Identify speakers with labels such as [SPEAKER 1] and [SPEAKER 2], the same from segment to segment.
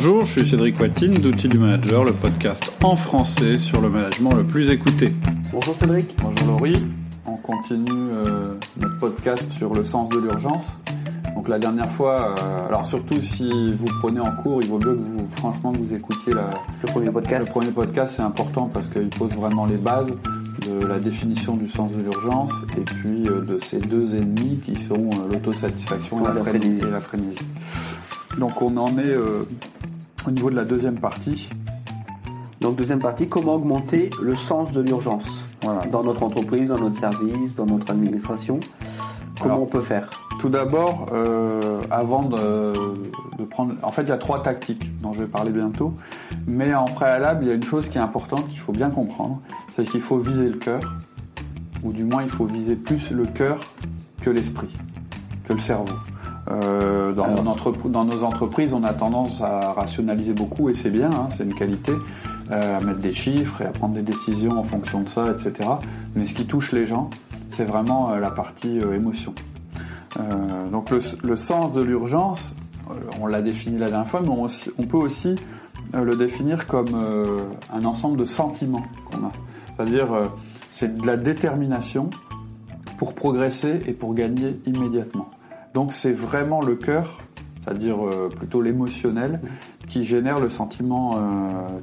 [SPEAKER 1] Bonjour, je suis Cédric Watine d'Outils du Manager, le podcast en français sur le management le plus écouté.
[SPEAKER 2] Bonjour Cédric.
[SPEAKER 1] Bonjour Laurie. On continue euh, notre podcast sur le sens de l'urgence. Donc la dernière fois, euh, alors surtout si vous prenez en cours, il vaut mieux que vous, franchement, que vous écoutiez la,
[SPEAKER 2] Le premier podcast.
[SPEAKER 1] le premier podcast, c'est important parce qu'il pose vraiment les bases de la définition du sens de l'urgence et puis euh, de ces deux ennemis qui sont euh, l'autosatisfaction et,
[SPEAKER 2] Soit
[SPEAKER 1] la
[SPEAKER 2] la
[SPEAKER 1] frénésie.
[SPEAKER 2] frénésie.
[SPEAKER 1] et la frénésie. Donc on en est euh, au niveau de la deuxième partie.
[SPEAKER 2] Donc deuxième partie, comment augmenter le sens de l'urgence
[SPEAKER 1] Voilà.
[SPEAKER 2] dans notre entreprise, dans notre service, dans notre administration? Comment
[SPEAKER 1] Alors,
[SPEAKER 2] on peut faire?
[SPEAKER 1] Tout d'abord, euh, avant de, de prendre... En fait, il y a trois tactiques dont je vais parler bientôt. Mais en préalable, il y a une chose qui est importante qu'il faut bien comprendre. C'est qu'il faut viser le cœur. Ou du moins, il faut viser plus le cœur que l'esprit, que le cerveau. Euh, dans,
[SPEAKER 2] Alors.
[SPEAKER 1] nos entreprises, on a tendance à rationaliser beaucoup, et c'est bien, hein, c'est une qualité, euh, à mettre des chiffres et à prendre des décisions en fonction de ça, etc. Mais ce qui touche les gens, c'est vraiment euh, la partie euh, émotion. Euh, donc le, le sens de l'urgence, on l'a défini la dernière fois, mais on, on peut aussi le définir comme un ensemble de sentiments qu'on a. C'est-à-dire, euh, c'est de la détermination pour progresser et pour gagner immédiatement. Donc c'est vraiment le cœur, c'est-à-dire euh, plutôt l'émotionnel, qui génère le sentiment, euh,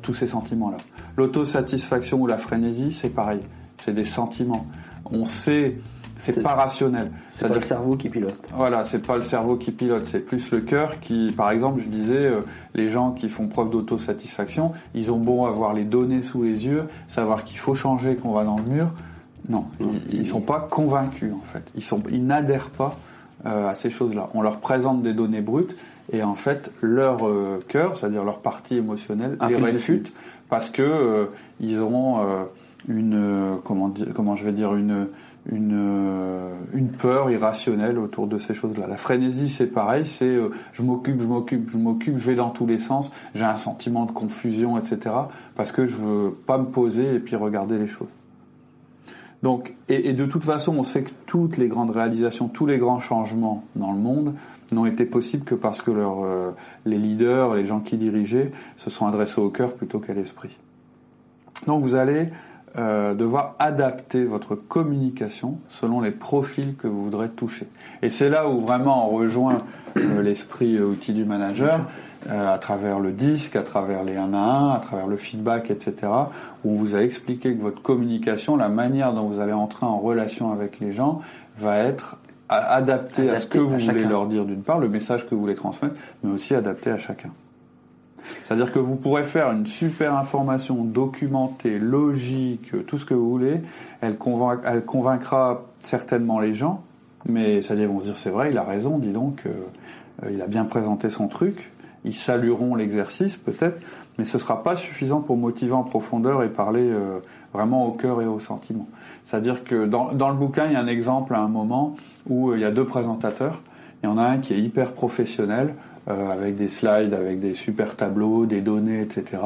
[SPEAKER 1] tous ces sentiments-là. L'autosatisfaction ou la frénésie, c'est pareil, c'est des sentiments. On sait, c'est pas rationnel.
[SPEAKER 2] C'est pas le cerveau qui pilote.
[SPEAKER 1] Voilà, c'est pas le cerveau qui pilote, c'est plus le cœur qui, par exemple, je disais, euh, les gens qui font preuve d'autosatisfaction, ils ont beau avoir les données sous les yeux, savoir qu'il faut changer, qu'on va dans le mur. Non, ils, ils sont pas convaincus en fait. Ils sont, ils n'adhèrent pas euh, à ces choses-là. On leur présente des données brutes et en fait leur euh, cœur, c'est-à-dire leur partie émotionnelle,
[SPEAKER 2] Ah,
[SPEAKER 1] les réfute parce que euh, ils auront euh, une, euh, comment dire, comment je vais dire une une, une peur irrationnelle autour de ces choses-là. La frénésie, c'est pareil, c'est euh, je m'occupe, je m'occupe, je m'occupe, je vais dans tous les sens, j'ai un sentiment de confusion, etc. Parce que je veux pas me poser et puis regarder les choses. Donc, et, de toute façon, on sait que toutes les grandes réalisations, tous les grands changements dans le monde n'ont été possibles que parce que euh, les leaders, les gens qui dirigeaient, se sont adressés au cœur plutôt qu'à l'esprit. Donc, vous allez euh, devoir adapter votre communication selon les profils que vous voudrez toucher. Et c'est là où vraiment on rejoint euh, l'esprit outil du manager, à travers le disque, à travers les 1 à 1, à travers le feedback, etc., où on vous a expliqué que votre communication, la manière dont vous allez entrer en relation avec les gens, va être adaptée à ce que vous voulez
[SPEAKER 2] chacun.
[SPEAKER 1] leur dire d'une part, le message que vous voulez transmettre, mais aussi adapté à chacun. C'est-à-dire que vous pourrez faire une super information documentée, logique, tout ce que vous voulez. Elle, convainc- elle convaincra certainement les gens, mais ça ils vont se dire c'est vrai, il a raison, dis donc, euh, euh, il a bien présenté son truc. Ils salueront l'exercice peut-être, mais ce sera pas suffisant pour motiver en profondeur et parler euh, vraiment au cœur et au sentiment. C'est-à-dire que dans, dans le bouquin, il y a un exemple à un moment où euh, il y a deux présentateurs. Il y en a un qui est hyper professionnel, euh, avec des slides, avec des super tableaux, des données, etc.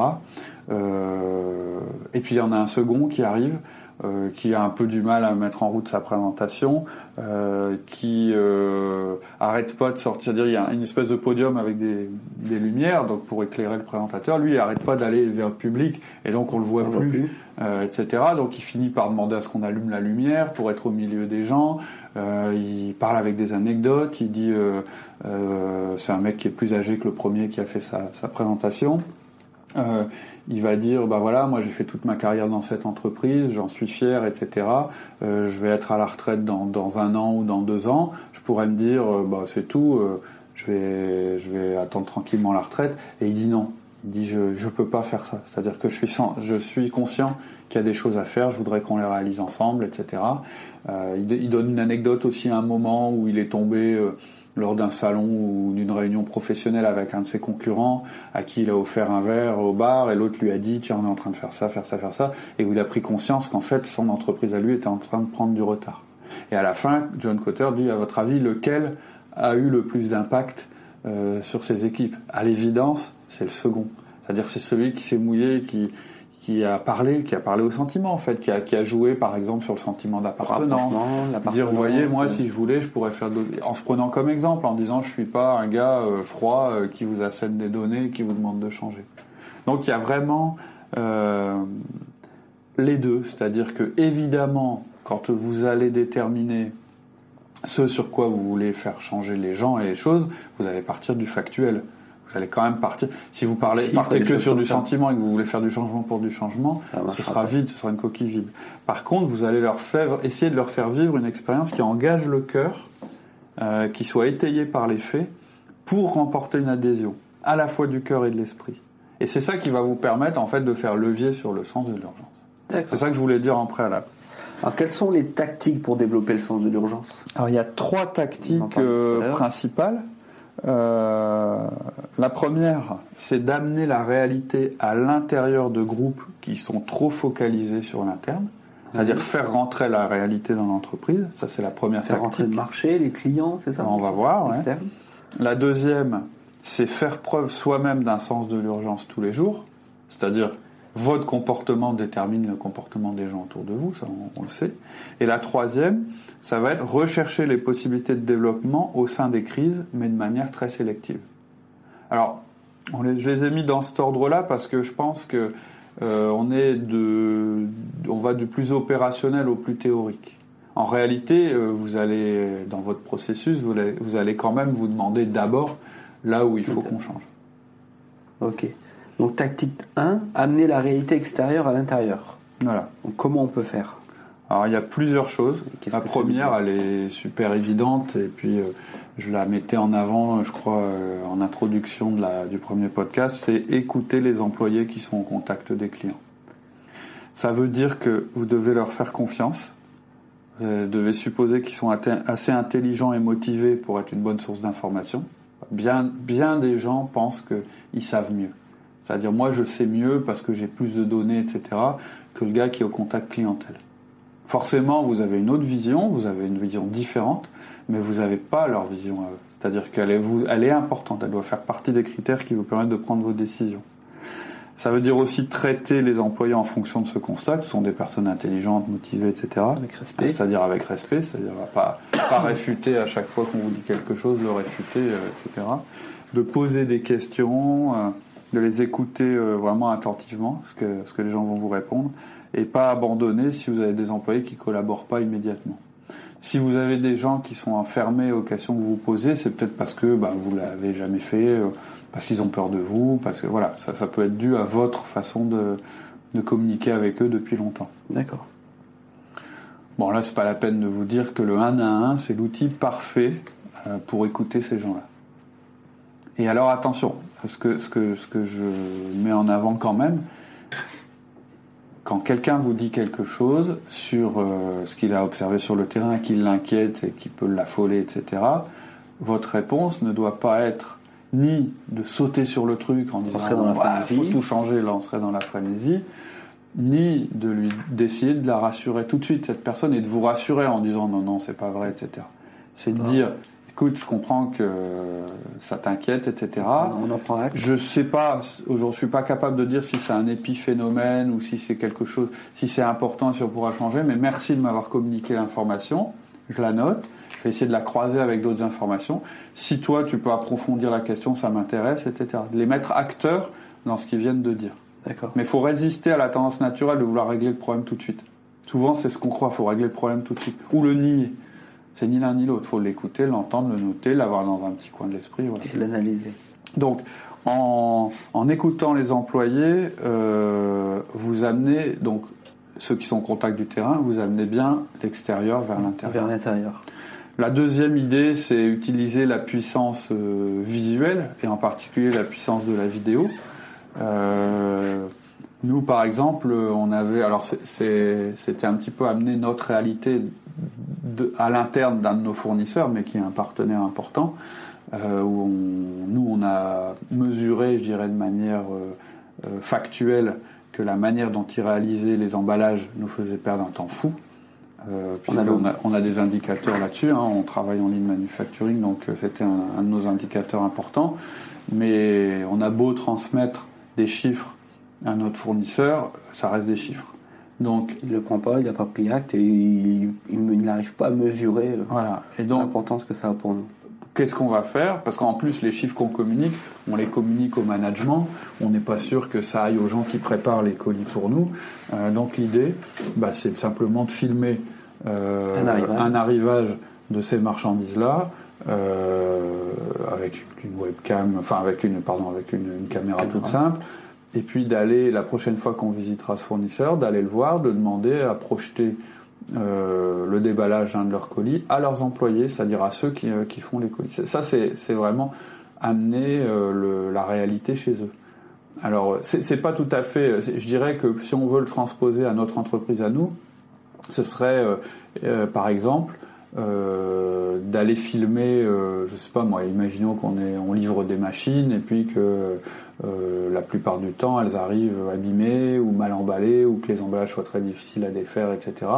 [SPEAKER 1] Et puis il y en a un second qui arrive, euh, qui a un peu du mal à mettre en route sa présentation, euh, qui euh, arrête pas de sortir. Dire, il y a une espèce de podium avec des, des lumières, donc pour éclairer le présentateur. Lui, il arrête pas d'aller vers le public, et donc on le voit
[SPEAKER 2] On
[SPEAKER 1] plus,
[SPEAKER 2] plus.
[SPEAKER 1] euh, etc. Donc il finit par demander à ce qu'on allume la lumière pour être au milieu des gens. Il parle avec des anecdotes. Il dit, c'est un mec qui est plus âgé que le premier qui a fait sa, sa présentation. Euh, il va dire bah voilà moi j'ai fait toute ma carrière dans cette entreprise j'en suis fier etc Euh, je vais être à la retraite dans, dans un an ou dans deux ans. Je pourrais me dire euh, bah c'est tout euh, je vais je vais attendre tranquillement la retraite. Et il dit non. Il dit je je peux pas faire ça. C'est à dire que je suis je suis conscient qu'il y a des choses à faire je voudrais qu'on les réalise ensemble etc il, donne une anecdote aussi à un moment où il est tombé lors d'un salon ou d'une réunion professionnelle avec un de ses concurrents à qui il a offert un verre au bar et l'autre lui a dit tiens on est en train de faire ça, faire ça, faire ça et où il a pris conscience qu'en fait son entreprise à lui était en train de prendre du retard. Et à la fin, John Cotter dit à votre avis lequel a eu le plus d'impact euh, sur ses équipes? À l'évidence, c'est le second. C'est-à-dire c'est celui qui s'est mouillé, qui, qui a parlé, qui a parlé au sentiment en fait, qui a, qui a joué par exemple sur le sentiment d'appartenance. Dire, vous voyez, moi si je voulais, je pourrais faire d'autres. En se prenant comme exemple, en disant, je suis pas un gars euh, froid euh, qui vous assène des données, qui vous demande de changer. Donc il y a vraiment euh, les deux, c'est-à-dire que évidemment, quand vous allez déterminer ce sur quoi vous voulez faire changer les gens et les choses, vous allez partir du factuel vous allez quand même partir. Si vous parlez, partez que sur du sentiment et que vous voulez faire du changement pour du changement, ce sera vide, ce sera une coquille vide. Par contre, vous allez leur faire, essayer de leur faire vivre une expérience qui engage le cœur, euh, qui soit étayée par les faits, pour remporter une adhésion, à la fois du cœur et de l'esprit. Et c'est ça qui va vous permettre en fait de faire levier sur le sens de l'urgence. C'est ça que je voulais dire en préalable.
[SPEAKER 2] Alors, quelles sont les tactiques pour développer le sens de l'urgence?
[SPEAKER 1] Alors, il y a trois tactiques euh, principales. Euh, la première, c'est d'amener la réalité à l'intérieur de groupes qui sont trop focalisés sur l'interne. C'est-à-dire faire rentrer la réalité dans l'entreprise. Ça, c'est la première
[SPEAKER 2] faire rentrer le marché, les clients, c'est ça
[SPEAKER 1] On va voir. La deuxième, c'est faire preuve soi-même d'un sens de l'urgence tous les jours. C'est-à-dire votre comportement détermine le comportement des gens autour de vous, ça on, le sait. Et la troisième, ça va être rechercher les possibilités de développement au sein des crises, mais de manière très sélective. Alors, on les, je les ai mis dans cet ordre-là parce que je pense que euh, on est de, on va du plus opérationnel au plus théorique. En réalité, euh, vous allez dans votre processus, vous allez, vous allez quand même vous demander d'abord là où il faut qu'on change.
[SPEAKER 2] Ok. Donc tactique 1, amener la réalité extérieure à l'intérieur.
[SPEAKER 1] Voilà.
[SPEAKER 2] Donc comment on peut faire?
[SPEAKER 1] Alors il y a plusieurs choses. La première, elle est super évidente et puis euh, je la mettais en avant, je crois, euh, en introduction de la, du premier podcast, c'est écouter les employés qui sont au contact des clients. Ça veut dire que vous devez leur faire confiance. Vous devez supposer qu'ils sont assez intelligents et motivés pour être une bonne source d'information. Bien, bien des gens pensent qu'ils savent mieux. C'est-à-dire, moi, je sais mieux parce que j'ai plus de données, etc., que le gars qui est au contact clientèle. Forcément, vous avez une autre vision, vous avez une vision différente, mais vous n'avez pas leur vision à eux. C'est-à-dire qu'elle est, elle est importante, elle doit faire partie des critères qui vous permettent de prendre vos décisions. Ça veut dire aussi traiter les employés en fonction de ce constat, ce sont des personnes intelligentes, motivées, etc.
[SPEAKER 2] Avec respect.
[SPEAKER 1] C'est-à-dire avec respect, c'est-à-dire pas, pas réfuter à chaque fois qu'on vous dit quelque chose, le réfuter, euh, etc. De poser des questions, euh, de les écouter euh, vraiment attentivement, ce que, ce que les gens vont vous répondre, et pas abandonner si vous avez des employés qui collaborent pas immédiatement. Si vous avez des gens qui sont enfermés aux questions que vous posez, c'est peut-être parce que bah, vous l'avez jamais fait, euh, parce qu'ils ont peur de vous, parce que voilà, ça, ça peut être dû à votre façon de, de communiquer avec eux depuis longtemps.
[SPEAKER 2] D'accord.
[SPEAKER 1] Bon, là, c'est pas la peine de vous dire que le 1 à 1, c'est l'outil parfait euh, pour écouter ces gens-là. Et alors, attention, ce que, ce que, ce que je mets en avant quand même, quand quelqu'un vous dit quelque chose sur euh, ce qu'il a observé sur le terrain, qui l'inquiète et qui peut l'affoler, etc., votre réponse ne doit pas être ni de sauter sur le truc en disant il faut tout changer, là on serait dans la frénésie, ni de lui d'essayer de la rassurer tout de suite cette personne et de vous rassurer en disant non non c'est pas vrai, etc. C'est de dire écoute, je comprends que ça t'inquiète, etc.
[SPEAKER 2] On en prend acte.
[SPEAKER 1] Je sais pas, je suis pas capable de dire si c'est un épiphénomène ou si c'est quelque chose, si c'est important, si on pourra changer, mais merci de m'avoir communiqué l'information. Je la note. Je vais essayer de la croiser avec d'autres informations. Si toi, tu peux approfondir la question, ça m'intéresse, etc. Les mettre acteurs dans ce qu'ils viennent de dire.
[SPEAKER 2] D'accord.
[SPEAKER 1] Mais il faut résister à la tendance naturelle de vouloir régler le problème tout de suite. Souvent, c'est ce qu'on croit, il faut régler le problème tout de suite. Ou le nier. C'est ni l'un ni l'autre. Il faut l'écouter, l'entendre, le noter, l'avoir dans un petit coin de l'esprit.
[SPEAKER 2] Et l'analyser.
[SPEAKER 1] Donc, en, écoutant les employés, euh, vous amenez, donc, ceux qui sont en contact du terrain, vous amenez bien l'extérieur vers l'intérieur.
[SPEAKER 2] Vers l'intérieur.
[SPEAKER 1] La deuxième idée, c'est utiliser la puissance euh, visuelle, et en particulier la puissance de la vidéo. Euh, nous, par exemple, on avait, alors c'était un petit peu amener notre réalité à l'interne d'un de nos fournisseurs, mais qui est un partenaire important, euh, où nous, on a mesuré, je dirais, de manière euh, euh, factuelle que la manière dont ils réalisaient les emballages nous faisait perdre un temps fou. on, a, on, a, des indicateurs là-dessus, hein, on travaille en ligne manufacturing, donc c'était un, un, de nos indicateurs importants. Mais on a beau transmettre des chiffres un autre fournisseur, ça reste des chiffres. Donc,
[SPEAKER 2] il ne le prend pas, il n'a pas pris acte et il, il n'arrive pas à mesurer euh,
[SPEAKER 1] voilà.
[SPEAKER 2] L'importance que ça a pour nous.
[SPEAKER 1] Qu'est-ce qu'on va faire? Parce qu'en plus, les chiffres qu'on communique, on les communique au management. On n'est pas sûr que ça aille aux gens qui préparent les colis pour nous. Euh, donc l'idée, bah, c'est simplement de filmer euh, un, arrivage. de ces marchandises-là avec une webcam, enfin avec une, pardon, avec une, caméra toute simple et puis d'aller, la prochaine fois qu'on visitera ce fournisseur, d'aller le voir, de demander à projeter euh, le déballage d'un de leurs colis à leurs employés, c'est-à-dire à ceux qui, euh, qui, font les colis. Ça, c'est vraiment amener euh, la réalité chez eux. Alors, c'est pas tout à fait. Je dirais que si on veut le transposer à notre entreprise à nous, ce serait, par exemple, d'aller filmer, je sais pas moi, imaginons qu'on on livre des machines et puis que euh, la plupart du temps, elles arrivent abîmées ou mal emballées ou que les emballages soient très difficiles à défaire, etc.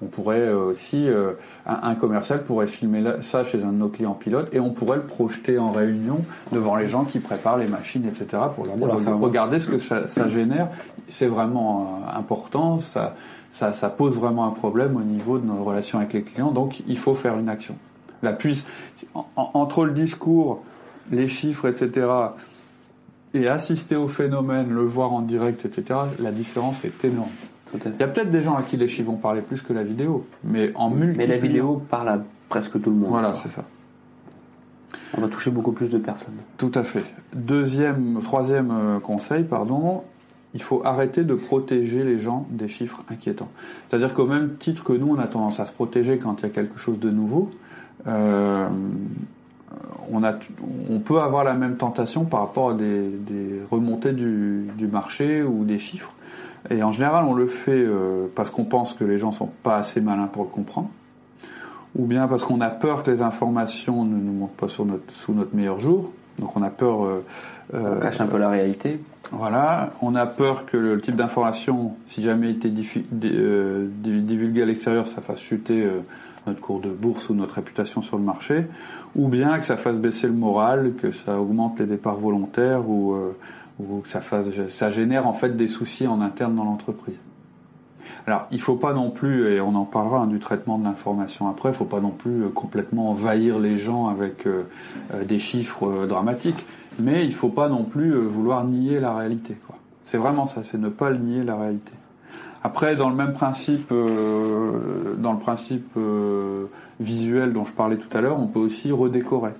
[SPEAKER 1] On pourrait euh, aussi, euh, un, commercial pourrait filmer ça chez un de nos clients pilotes et on pourrait le projeter en réunion devant les gens qui préparent les machines, etc. pour leur dire regardez ce que ça, génère, c'est vraiment important, ça, ça, pose vraiment un problème au niveau de nos relations avec les clients, donc il faut faire une action. La puce, entre le discours, les chiffres, etc et assister au phénomène, le voir en direct, etc., la différence est énorme. Il y a peut-être des gens à qui les chiffres vont parler plus que la vidéo, mais en multi.
[SPEAKER 2] Mais la vidéo parle à presque tout le monde.
[SPEAKER 1] Voilà, c'est ça.
[SPEAKER 2] On va toucher beaucoup plus de personnes.
[SPEAKER 1] Tout à fait. Deuxième, troisième euh, conseil, pardon, il faut arrêter de protéger les gens des chiffres inquiétants. C'est-à-dire qu'au même titre que nous, on a tendance à se protéger quand il y a quelque chose de nouveau, euh, on, peut avoir la même tentation par rapport à des, remontées du, marché ou des chiffres. Et en général, on le fait euh, parce qu'on pense que les gens sont pas assez malins pour le comprendre, ou bien parce qu'on a peur que les informations ne nous montrent pas sous notre meilleur jour. Donc on a peur.
[SPEAKER 2] Euh, on cache un peu la réalité.
[SPEAKER 1] Voilà, on a peur que le, type d'information, si jamais il était euh, divulgué à l'extérieur, ça fasse chuter notre cours de bourse ou notre réputation sur le marché, ou bien que ça fasse baisser le moral, que ça augmente les départs volontaires ou, euh, que ça, fasse, ça génère en fait des soucis en interne dans l'entreprise. Alors, il ne faut pas non plus, et on en parlera hein, du traitement de l'information après, il ne faut pas non plus euh, complètement envahir les gens avec euh, des chiffres dramatiques, mais il ne faut pas non plus vouloir nier la réalité. C'est vraiment ça, c'est ne pas nier la réalité. Après, dans le même principe, euh, dans le principe euh, visuel dont je parlais tout à l'heure, on peut aussi redécorer.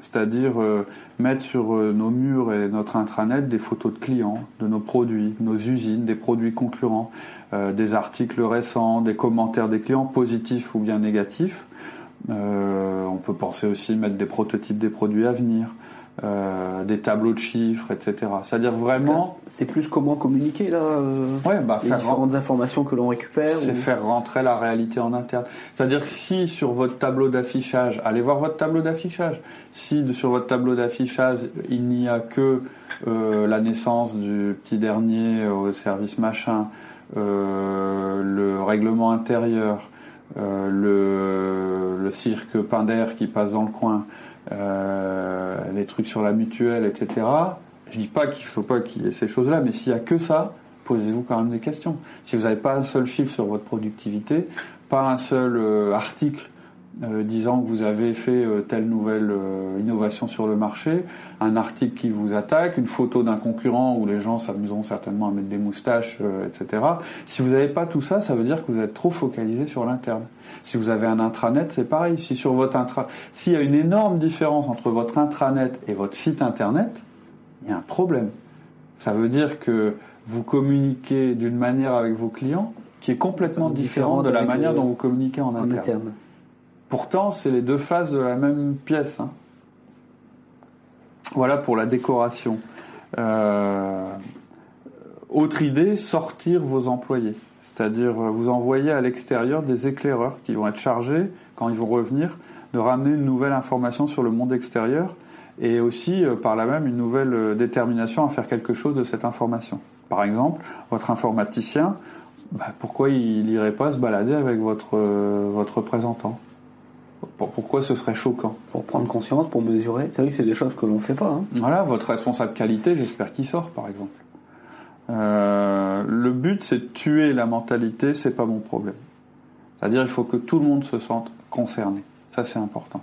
[SPEAKER 1] C'est-à-dire euh, mettre sur nos murs et notre intranet des photos de clients, de nos produits, nos usines, des produits concurrents, des articles récents, des commentaires des clients positifs ou bien négatifs. on peut penser aussi mettre des prototypes des produits à venir. Euh, des tableaux de chiffres, etc. C'est-à-dire vraiment.
[SPEAKER 2] C'est plus comment communiquer là. Euh,
[SPEAKER 1] ouais, bah,
[SPEAKER 2] les différentes informations que l'on récupère.
[SPEAKER 1] C'est faire rentrer la réalité en interne. C'est-à-dire si sur votre tableau d'affichage, allez voir votre tableau d'affichage. Si sur votre tableau d'affichage il n'y a que euh, la naissance du petit dernier au service machin, le règlement intérieur, le, le cirque Pinder qui passe dans le coin. Euh, les trucs sur la mutuelle, etc. Je dis pas qu'il faut pas qu'il y ait ces choses-là, mais s'il y a que ça, posez-vous quand même des questions. Si vous n'avez pas un seul chiffre sur votre productivité, pas un seul euh, article euh, disant que vous avez fait telle nouvelle innovation sur le marché, un article qui vous attaque, une photo d'un concurrent où les gens s'amuseront certainement à mettre des moustaches, etc. Si vous n'avez pas tout ça, ça veut dire que vous êtes trop focalisé sur l'interne. Si vous avez un intranet, c'est pareil. Si sur votre intra, s'il y a une énorme différence entre votre intranet et votre site internet, il y a un problème. Ça veut dire que vous communiquez d'une manière avec vos clients qui est complètement différente de la manière dont vous communiquez en, interne. Pourtant, c'est les deux faces de la même pièce. Hein. Voilà pour la décoration. Euh, autre idée, sortir vos employés c'est-à-dire euh, vous envoyer à l'extérieur des éclaireurs qui vont être chargés, quand ils vont revenir, de ramener une nouvelle information sur le monde extérieur et aussi euh, par là même une nouvelle détermination à faire quelque chose de cette information. Par exemple, votre informaticien, bah, pourquoi il n'irait pas se balader avec votre, votre représentant? Pourquoi ce serait choquant
[SPEAKER 2] Pour prendre conscience, pour mesurer. C'est vrai que c'est des choses que l'on ne fait pas. Hein.
[SPEAKER 1] Voilà, votre responsable qualité, j'espère qu'il sort, par exemple. Euh, le but, c'est de tuer la mentalité, c'est pas mon problème. C'est-à-dire, il faut que tout le monde se sente concerné. Ça, c'est important.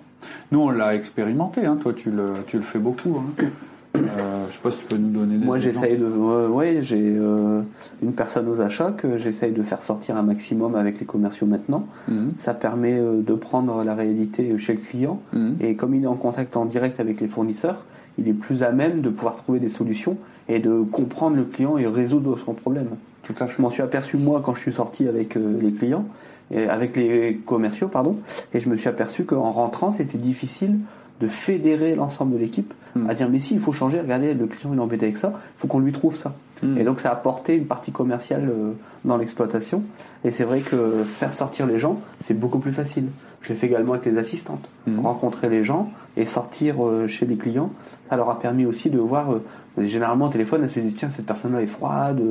[SPEAKER 1] Nous, on l'a expérimenté. Hein. Toi, tu le, tu le fais beaucoup. Hein. Euh, je sais pas si tu peux nous donner des
[SPEAKER 2] Moi, j'essaye de. ouais, j'ai euh, une personne aux achats que j'essaye de faire sortir un maximum avec les commerciaux maintenant.
[SPEAKER 1] Mhm.
[SPEAKER 2] Ça permet euh, de prendre la réalité chez le client.
[SPEAKER 1] Mhm.
[SPEAKER 2] Et comme il est en contact en direct avec les fournisseurs, il est plus à même de pouvoir trouver des solutions et de comprendre le client et résoudre son problème.
[SPEAKER 1] Tout à
[SPEAKER 2] Je m'en suis aperçu moi quand je suis sorti avec euh, les clients, et avec les commerciaux, pardon, et je me suis aperçu qu'en rentrant, c'était difficile de fédérer l'ensemble de l'équipe
[SPEAKER 1] Mm.
[SPEAKER 2] à dire mais si il faut changer, regardez le client il est embêté avec ça, il faut qu'on lui trouve ça.
[SPEAKER 1] Mm.
[SPEAKER 2] Et donc ça a apporté une partie commerciale euh, dans l'exploitation. Et c'est vrai que faire sortir les gens, c'est beaucoup plus facile. Je l'ai fait également avec les assistantes.
[SPEAKER 1] Mhm.
[SPEAKER 2] Rencontrer les gens et sortir euh, chez les clients, ça leur a permis aussi de voir, euh, généralement au téléphone, elles se disent tiens cette personne-là est froide,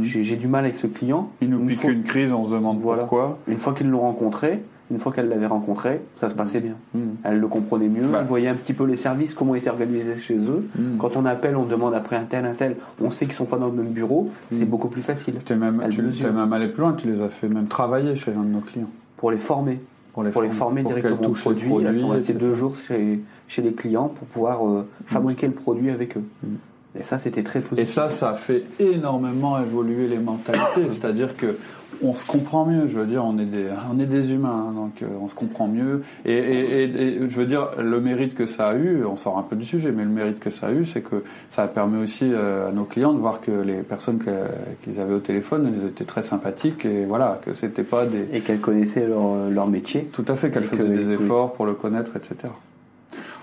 [SPEAKER 2] j'ai j'ai du mal avec ce client.
[SPEAKER 1] Il nous
[SPEAKER 2] Une
[SPEAKER 1] pique
[SPEAKER 2] fois-
[SPEAKER 1] une crise, on se demande
[SPEAKER 2] Voilà.
[SPEAKER 1] pourquoi.
[SPEAKER 2] Une fois qu'ils l'ont rencontré, une fois qu'elle l'avait rencontré, ça se passait bien.
[SPEAKER 1] Mhm.
[SPEAKER 2] Elle le comprenait mieux,
[SPEAKER 1] Bah.
[SPEAKER 2] elle voyait un petit peu les services, comment étaient organisés chez eux.
[SPEAKER 1] Mhm.
[SPEAKER 2] Quand on appelle, on demande après un tel, un tel, on sait qu'ils sont pas dans le même bureau, c'est beaucoup plus facile
[SPEAKER 1] T'es même, tu t'es même allé plus loin, tu les as fait même travailler chez un de nos clients.
[SPEAKER 2] pour les former.
[SPEAKER 1] Pour les
[SPEAKER 2] Pour les former
[SPEAKER 1] pour
[SPEAKER 2] directement au
[SPEAKER 1] les
[SPEAKER 2] produit, elles sont restées deux jours chez, chez les clients pour pouvoir euh, fabriquer le produit avec eux. Et ça, c'était très
[SPEAKER 1] Et
[SPEAKER 2] positif.
[SPEAKER 1] ça, ça a fait énormément évoluer les mentalités. C'est-à-dire que on se comprend mieux. Je veux dire, on est des, on est des humains, hein, donc euh, on se comprend mieux. Et, et- et- et je veux dire, le mérite que ça a eu, on sort un peu du sujet, mais le mérite que ça a eu, c'est que ça a permis aussi euh, à nos clients de voir que les personnes qu'ils avaient au téléphone, elles étaient très sympathiques et voilà, que c'était pas des,
[SPEAKER 2] Et qu'elles connaissaient leur, leur métier.
[SPEAKER 1] tout à fait, qu'elle
[SPEAKER 2] Et
[SPEAKER 1] faisait
[SPEAKER 2] que-
[SPEAKER 1] des
[SPEAKER 2] oui.
[SPEAKER 1] efforts pour le connaître, etc.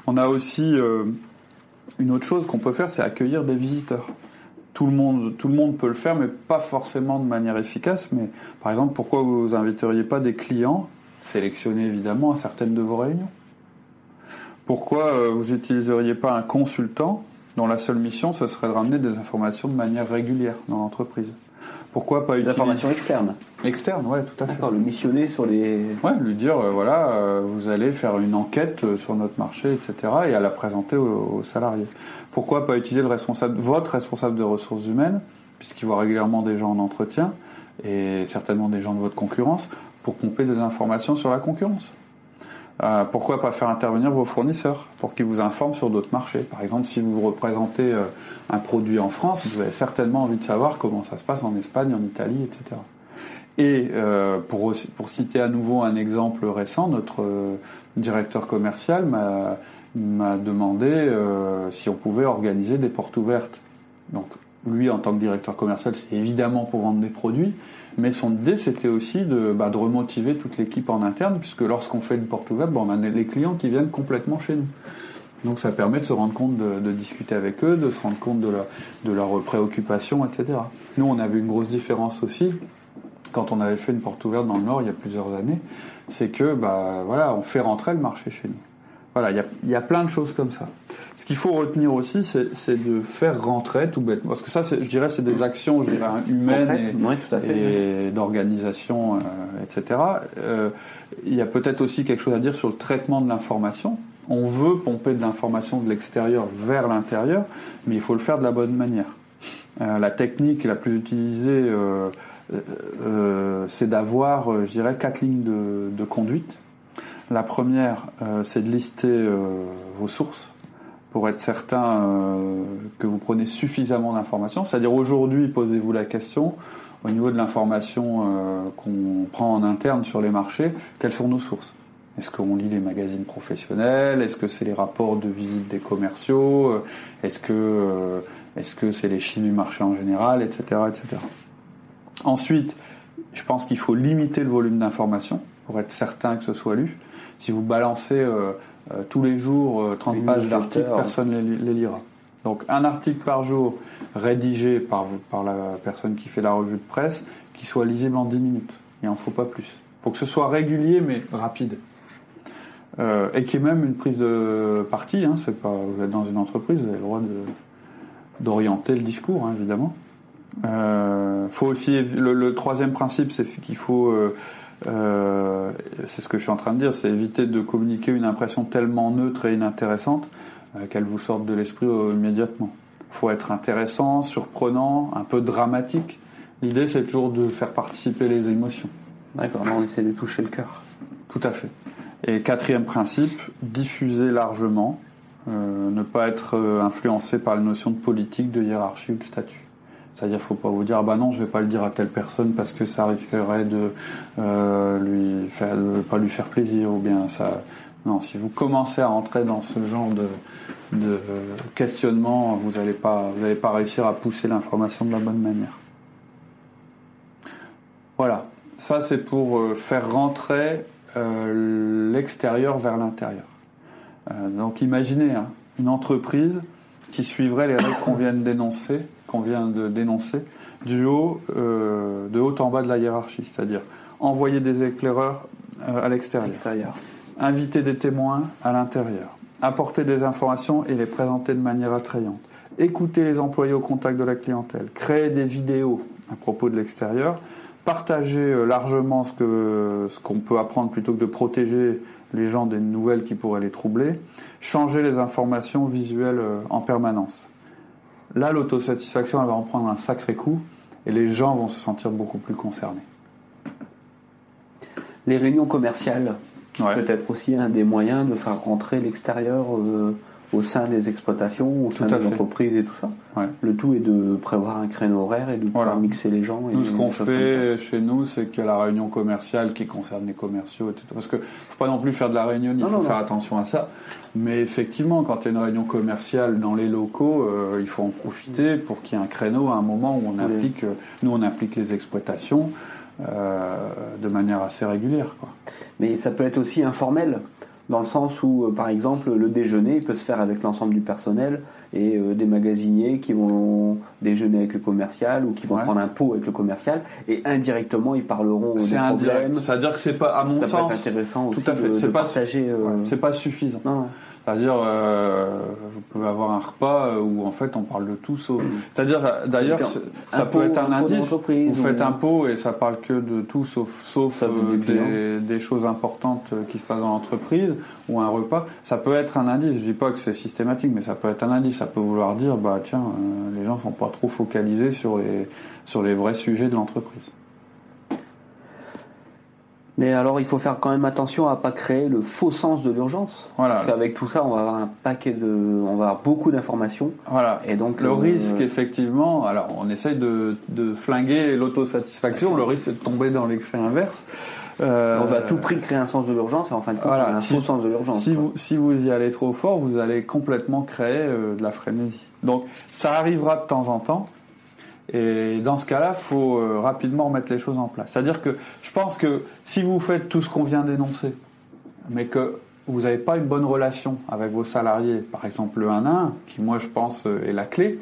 [SPEAKER 1] On a aussi euh, une autre chose qu'on peut faire, c'est accueillir des visiteurs. Tout le, monde, peut le faire, mais pas forcément de manière efficace. Mais par exemple, pourquoi vous inviteriez pas des clients, sélectionnés évidemment, à certaines de vos réunions? Pourquoi euh, vous n'utiliseriez pas un consultant dont la seule mission, ce serait de ramener des informations de manière régulière dans l'entreprise? Pourquoi pas utiliser...
[SPEAKER 2] informations externes.
[SPEAKER 1] Externe, ouais, tout à fait.
[SPEAKER 2] D'accord, le missionner sur les.
[SPEAKER 1] Ouais, lui dire, euh, voilà, euh, vous allez faire une enquête euh, sur notre marché, etc., et à la présenter aux, aux salariés. Pourquoi pas utiliser le responsable, votre responsable de ressources humaines, puisqu'il voit régulièrement des gens en entretien, et certainement des gens de votre concurrence, pour pomper des informations sur la concurrence Euh, Pourquoi pas faire intervenir vos fournisseurs pour qu'ils vous informent sur d'autres marchés? Par exemple, si vous représentez euh, un produit en France, vous avez certainement envie de savoir comment ça se passe en Espagne, en Italie, etc. Et euh, pour, pour citer à nouveau un exemple récent, notre euh, directeur commercial m'a m'a demandé si on pouvait organiser des portes ouvertes. Donc lui, en tant que directeur commercial, c'est évidemment pour vendre des produits, mais son idée, c'était aussi de, bah, de remotiver toute l'équipe en interne, puisque lorsqu'on fait une porte ouverte, on a les clients qui viennent complètement chez nous. Donc ça permet de se rendre compte, de, discuter avec eux, de se rendre compte de, la- de leurs préoccupations, etc. Nous, on a vu une grosse différence aussi quand on avait fait une porte ouverte dans le Nord il y a plusieurs années, c'est que bah voilà, on fait rentrer le marché chez nous. Voilà, il y y a plein de choses comme ça. Ce qu'il faut retenir aussi, c'est de faire rentrer tout bêtement, parce que ça, je dirais, c'est des actions, je dirais, humaines et,
[SPEAKER 2] Oui,
[SPEAKER 1] et d'organisation, euh, etc. Euh, il y a peut-être aussi quelque chose à dire sur le traitement de l'information. On veut pomper de l'information de l'extérieur vers l'intérieur, mais il faut le faire de la bonne manière. Euh, la technique la plus utilisée, euh, euh, c'est d'avoir, je dirais, quatre lignes de, de conduite. La première, euh, c'est de lister euh, vos sources pour être certain euh, que vous prenez suffisamment d'informations. C'est-à-dire aujourd'hui, posez-vous la question, au niveau de l'information qu'on prend en interne sur les marchés, quelles sont nos sources? Est-ce qu'on lit les magazines professionnels? Est-ce que c'est les rapports de visite des commerciaux? Est-ce que est-ce c'est les chiffres du marché en général, etc., etc. Ensuite, je pense qu'il faut limiter le volume d'informations pour être certain que ce soit lu. Si vous balancez euh, euh, tous les jours euh, 30
[SPEAKER 2] Une
[SPEAKER 1] pages d'articles, personne ne les, les lira. Donc un article par jour rédigé par, par la personne qui fait la revue de presse, qui soit lisible en 10 minutes. Il n'en faut pas plus. Il faut que ce soit régulier mais rapide. Euh, et qu'il y ait même une prise de parti. Hein, c'est pas, vous êtes dans une entreprise, vous avez le droit de, d'orienter le discours, hein, évidemment. Euh, faut aussi le, le troisième principe, c'est qu'il faut, euh, euh, c'est ce que je suis en train de dire, c'est éviter de communiquer une impression tellement neutre et inintéressante euh, qu'elle vous sorte de l'esprit euh, immédiatement. faut être intéressant, surprenant, un peu dramatique. L'idée, c'est toujours de faire participer les émotions.
[SPEAKER 2] D'accord, on essaie de toucher le cœur.
[SPEAKER 1] Tout à fait. Et quatrième principe, diffuser largement, euh, ne pas être influencé par les notions de politique, de hiérarchie ou de statut. C'est-à-dire, faut pas vous dire, ah bah non, je vais pas le dire à telle personne parce que ça risquerait de euh, pas lui faire plaisir ou bien ça. Non, si vous commencez à rentrer dans ce genre de, questionnement, vous n'allez pas, pas réussir à pousser l'information de la bonne manière. Voilà, ça c'est pour euh, faire rentrer euh, l'extérieur vers l'intérieur. Euh, donc imaginez hein, une entreprise qui suivrait les règles qu'on vient de dénoncer, qu'on vient de dénoncer, du haut, de haut en bas de la hiérarchie, c'est-à-dire envoyer des éclaireurs à l'extérieur, inviter des témoins à l'intérieur, apporter des informations et les présenter de manière attrayante, écouter les employés au contact de la clientèle, créer des vidéos à propos de l'extérieur, partager euh, largement ce que ce qu'on peut apprendre plutôt que de protéger les gens des nouvelles qui pourraient les troubler, changer les informations visuelles euh, en permanence. Là, l'autosatisfaction, elle va en prendre un sacré coup et les gens vont se sentir beaucoup plus concernés.
[SPEAKER 2] Les réunions commerciales, peut-être aussi un des moyens de faire rentrer l'extérieur euh, au sein des exploitations, au sein des entreprises et tout ça. Le tout est de prévoir un créneau horaire et de pouvoir mixer les gens.
[SPEAKER 1] nous, ce qu'on fait chez nous, c'est qu'il y a la réunion commerciale qui concerne les commerciaux, etc. Parce que faut pas non plus faire de la réunion, il faut faire attention à ça. Mais effectivement, quand il y a une réunion commerciale dans les locaux, euh, il faut en profiter pour qu'il y ait un créneau à un moment où on implique, euh, nous on implique les exploitations. Euh, de manière assez régulière. Quoi.
[SPEAKER 2] Mais ça peut être aussi informel dans le sens où, euh, par exemple, le déjeuner peut se faire avec l'ensemble du personnel et euh, des magasiniers qui vont déjeuner avec le commercial ou qui vont prendre un pot avec le commercial et indirectement ils parleront
[SPEAKER 1] des problèmes. C'est-à-dire que c'est pas, à mon sens,
[SPEAKER 2] intéressant
[SPEAKER 1] tout à fait, pas,
[SPEAKER 2] partager.
[SPEAKER 1] c'est pas suffisant. Non. C'est-à-dire, euh, vous pouvez avoir un repas euh, où en fait on parle de tout sauf. C'est-à-dire, d'ailleurs, ça peut être un, indice. Vous faites un pot et ça parle que de tout sauf, sauf euh, des, choses importantes qui se passent dans l'entreprise ou un repas. Ça peut être un indice. Je dis pas que c'est systématique, mais ça peut être un indice. Ça peut vouloir dire, bah tiens, les gens sont pas trop focalisés sur les sur les vrais sujets de l'entreprise.
[SPEAKER 2] Mais alors, il faut faire quand même attention à pas créer le faux sens de l'urgence. Voilà. Parce qu'avec tout ça, on va avoir un paquet de, on va avoir beaucoup d'informations.
[SPEAKER 1] Voilà. Et donc le euh, risque, effectivement, alors on essaye de, de flinguer l'autosatisfaction. Le risque, c'est de tomber dans l'excès inverse.
[SPEAKER 2] Euh, on va à tout prix créer un sens de l'urgence et en fin de compte, un faux sens de l'urgence.
[SPEAKER 1] Si vous, si vous y allez trop fort, vous allez complètement créer euh, de la frénésie. Donc, ça arrivera de temps en temps. Et dans ce cas-là, faut euh, rapidement remettre les choses en place. C'est-à-dire que je pense que si vous faites tout ce qu'on vient d'énoncer, mais que vous n'avez pas une bonne relation avec vos salariés, par exemple le 1 1, qui moi je pense euh, est la clé,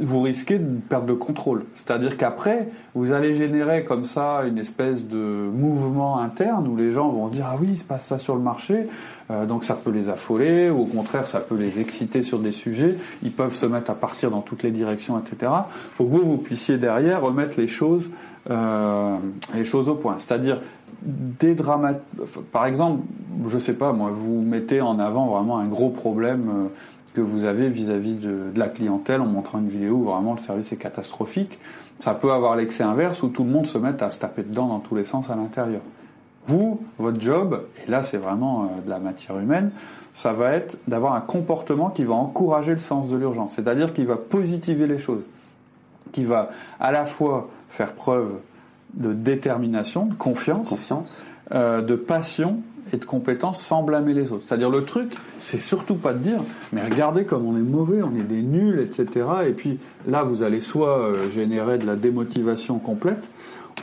[SPEAKER 1] vous risquez de perdre le contrôle. C'est-à-dire qu'après, vous allez générer comme ça une espèce de mouvement interne où les gens vont se dire ah oui, il se passe ça sur le marché, euh, donc ça peut les affoler, ou au contraire ça peut les exciter sur des sujets, ils peuvent se mettre à partir dans toutes les directions, etc. Il faut que vous, vous puissiez derrière remettre les choses, euh, les choses au point. C'est-à-dire dédramatiser. Par exemple, je sais pas moi, vous mettez en avant vraiment un gros problème. Euh, que vous avez vis-à-vis de, la clientèle en montrant une vidéo où vraiment le service est catastrophique. Ça peut avoir l'excès inverse où tout le monde se met à se taper dedans dans tous les sens à l'intérieur. Vous, votre job, et là c'est vraiment euh, de la matière humaine, ça va être d'avoir un comportement qui va encourager le sens de l'urgence, c'est-à-dire qui va positiver les choses, qui va à la fois faire preuve de détermination, de confiance,
[SPEAKER 2] confiance.
[SPEAKER 1] Euh, de passion et de compétences sans blâmer les autres. C'est-à-dire le truc, c'est surtout pas de dire, mais regardez comme on est mauvais, on est des nuls, etc. Et puis là, vous allez soit euh, générer de la démotivation complète,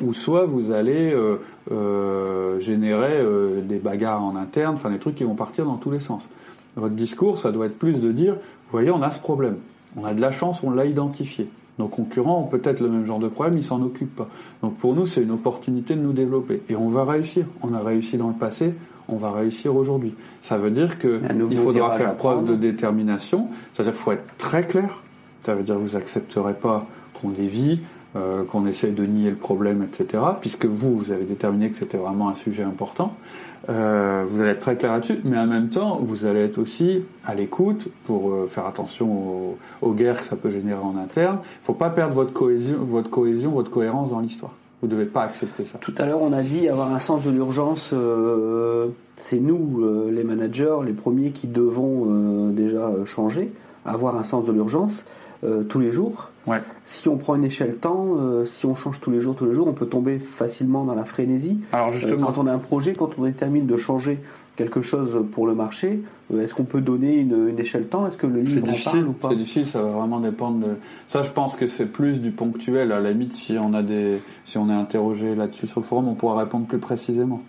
[SPEAKER 1] ou soit vous allez euh, euh, générer des bagarres en interne, enfin des trucs qui vont partir dans tous les sens. Votre discours, ça doit être plus de dire, vous voyez, on a ce problème, on a de la chance, on l'a identifié. Nos concurrents ont peut-être le même genre de problème, ils s'en occupent pas. Donc pour nous, c'est une opportunité de nous développer. Et on va réussir. On a réussi dans le passé, on va réussir aujourd'hui. Ça veut dire qu'il faudra faire preuve de détermination, c'est-à-dire qu'il faut être très clair, ça veut dire que vous n'accepterez pas qu'on dévie, euh, qu'on essaye de nier le problème, etc. Puisque vous, vous avez déterminé que c'était vraiment un sujet important. Euh, vous allez être très clair là-dessus, mais en même temps, vous allez être aussi à l'écoute pour euh, faire attention aux, guerres que ça peut générer en interne. Il ne faut pas perdre votre cohésion, votre cohésion, votre cohérence dans l'histoire. Vous ne devez pas accepter ça.
[SPEAKER 2] Tout à l'heure, on a dit avoir un sens de l'urgence. c'est nous, les managers, les premiers qui devons déjà changer, avoir un sens de l'urgence. Euh, tous les jours.
[SPEAKER 1] Ouais.
[SPEAKER 2] Si on prend une échelle temps, euh, si on change tous les jours, tous les jours, on peut tomber facilement dans la frénésie.
[SPEAKER 1] Alors justement,
[SPEAKER 2] euh, quand on a un projet, quand on détermine de changer quelque chose pour le marché, est-ce qu'on peut donner une, une échelle temps? Est-ce que le livre en parle ou pas?
[SPEAKER 1] C'est difficile, ça va vraiment dépendre de. Ça, je pense que c'est plus du ponctuel. À la limite, si on a des, si on est interrogé là-dessus sur le forum, on pourra répondre plus précisément.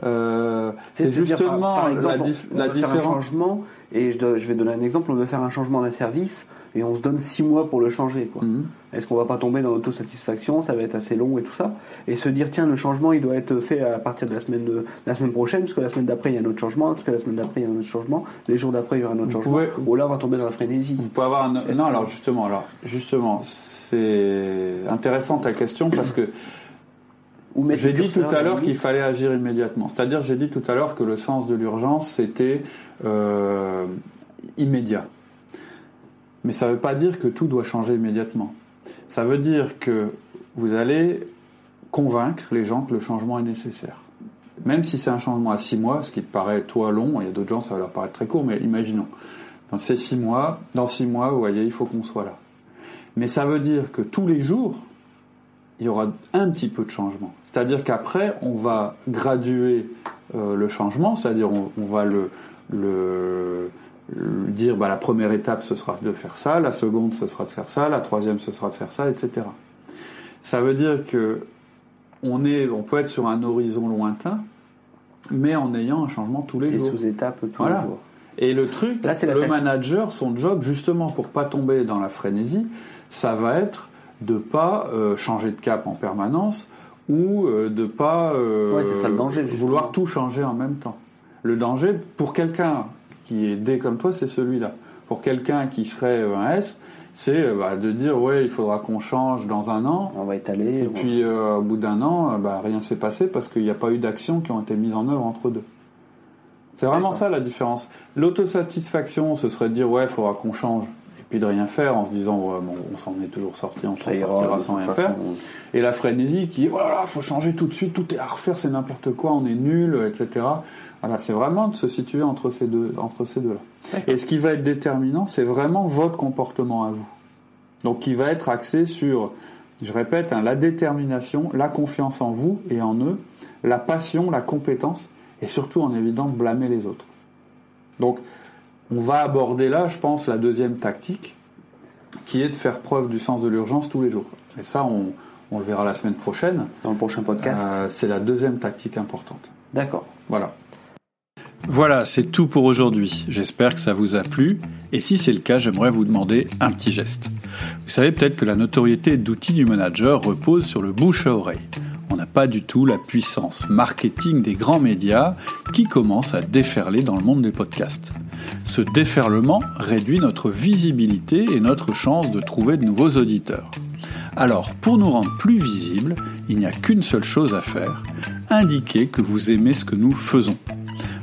[SPEAKER 2] c'est justement par, exemple, la, on, différence. Un changement, et je, je, vais donner un exemple. On veut faire un changement d'un service et on se donne six mois pour le changer. Quoi. Mhm. Est-ce qu'on va pas tomber dans l'autosatisfaction? Ça va être assez long et tout ça. Et se dire, tiens, le changement, il doit être fait à partir de la semaine, de, la semaine prochaine, parce que la semaine d'après, il y a un autre changement, parce que la semaine d'après, il y a un autre changement, les jours d'après, il y aura un autre changement. Ou là, on va tomber dans la frénésie.
[SPEAKER 1] Vous pouvez avoir un... Non, alors justement, alors, justement, c'est intéressant ta question parce que j'ai dit tout à l'heure qu'il fallait agir immédiatement. C'est-à-dire, j'ai dit tout à l'heure que le sens de l'urgence, c'était euh, immédiat. Mais ça ne veut pas dire que tout doit changer immédiatement. Ça veut dire que vous allez convaincre les gens que le changement est nécessaire. Même si c'est un changement à six mois, ce qui te paraît toi long, il y a d'autres gens ça va leur paraître très court, mais imaginons. Dans ces six mois, dans six mois, vous voyez, il faut qu'on soit là. Mais ça veut dire que tous les jours, il y aura un petit peu de changement. C'est-à-dire qu'après, on va graduer euh, le changement, c'est-à-dire on, on, va le, le, dire bah, la première étape ce sera de faire ça, la seconde ce sera de faire ça, la troisième ce sera de faire ça, etc. Ça veut dire que on, est, on peut être sur un horizon lointain, mais en ayant un changement tous les jours.
[SPEAKER 2] sous étapes tous
[SPEAKER 1] voilà.
[SPEAKER 2] les jours.
[SPEAKER 1] Et le truc, Là, le manager, son job, justement pour pas tomber dans la frénésie, ça va être de pas euh, changer de cap en permanence ou euh, de pas
[SPEAKER 2] euh, ça, le danger,
[SPEAKER 1] vouloir tout changer en même temps. Le danger pour quelqu'un qui est D comme toi, c'est celui-là. Pour quelqu'un qui serait un S, c'est euh, bah, de dire ouais, il faudra qu'on change dans un an.
[SPEAKER 2] On va étaler.
[SPEAKER 1] Et puis euh, au bout d'un an, euh, bah, rien s'est passé parce qu'il n'y a pas eu d'actions qui ont été mises en œuvre entre deux. C'est vraiment ça la différence. L'autosatisfaction, ce serait de dire ouais, il faudra qu'on change. Puis de rien faire en se disant ouais, bon, on s'en est toujours sorti, on s'en sortira sans rien faire. Et la frénésie qui voilà, faut changer tout de suite, tout est à refaire, c'est n'importe quoi, on est nul, etc. Voilà, c'est vraiment de se situer entre ces deux, entre ces deux-là. Et ce qui va être déterminant, c'est vraiment votre comportement à vous. Donc, qui va être axé sur, je répète, hein, la détermination, la confiance en vous et en eux, la passion, la compétence, et surtout en évitant de blâmer les autres. Donc, on va aborder là, je pense, la deuxième tactique, qui est de faire preuve du sens de l'urgence tous les jours. Et ça, on, le verra la semaine prochaine.
[SPEAKER 2] Dans le prochain podcast.
[SPEAKER 1] Euh, c'est la deuxième tactique importante.
[SPEAKER 2] D'accord.
[SPEAKER 1] Voilà. Voilà, c'est tout pour aujourd'hui. J'espère que ça vous a plu. Et si c'est le cas, j'aimerais vous demander un petit geste. Vous savez peut-être que la notoriété d'outils du manager repose sur le bouche à oreille. On n'a pas du tout la puissance marketing des grands médias qui commencent à déferler dans le monde des podcasts. Ce déferlement réduit notre visibilité et notre chance de trouver de nouveaux auditeurs. Alors, pour nous rendre plus visibles, il n'y a qu'une seule chose à faire, indiquer que vous aimez ce que nous faisons.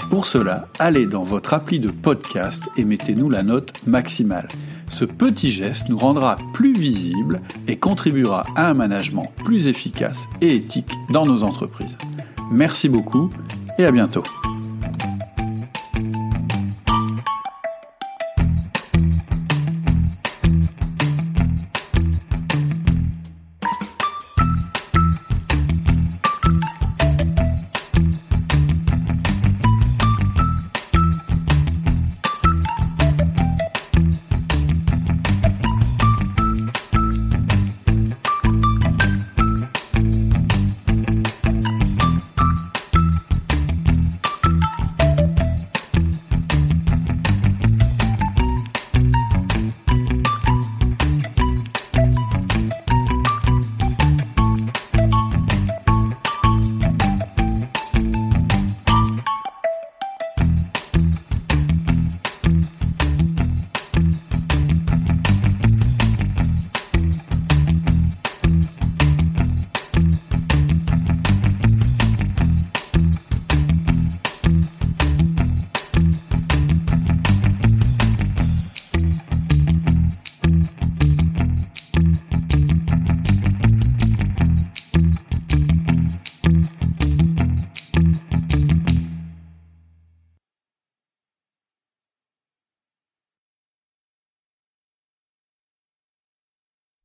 [SPEAKER 1] Pour cela, allez dans votre appli de podcast et mettez-nous la note maximale. Ce petit geste nous rendra plus visibles et contribuera à un management plus efficace et éthique dans nos entreprises. Merci beaucoup et à bientôt.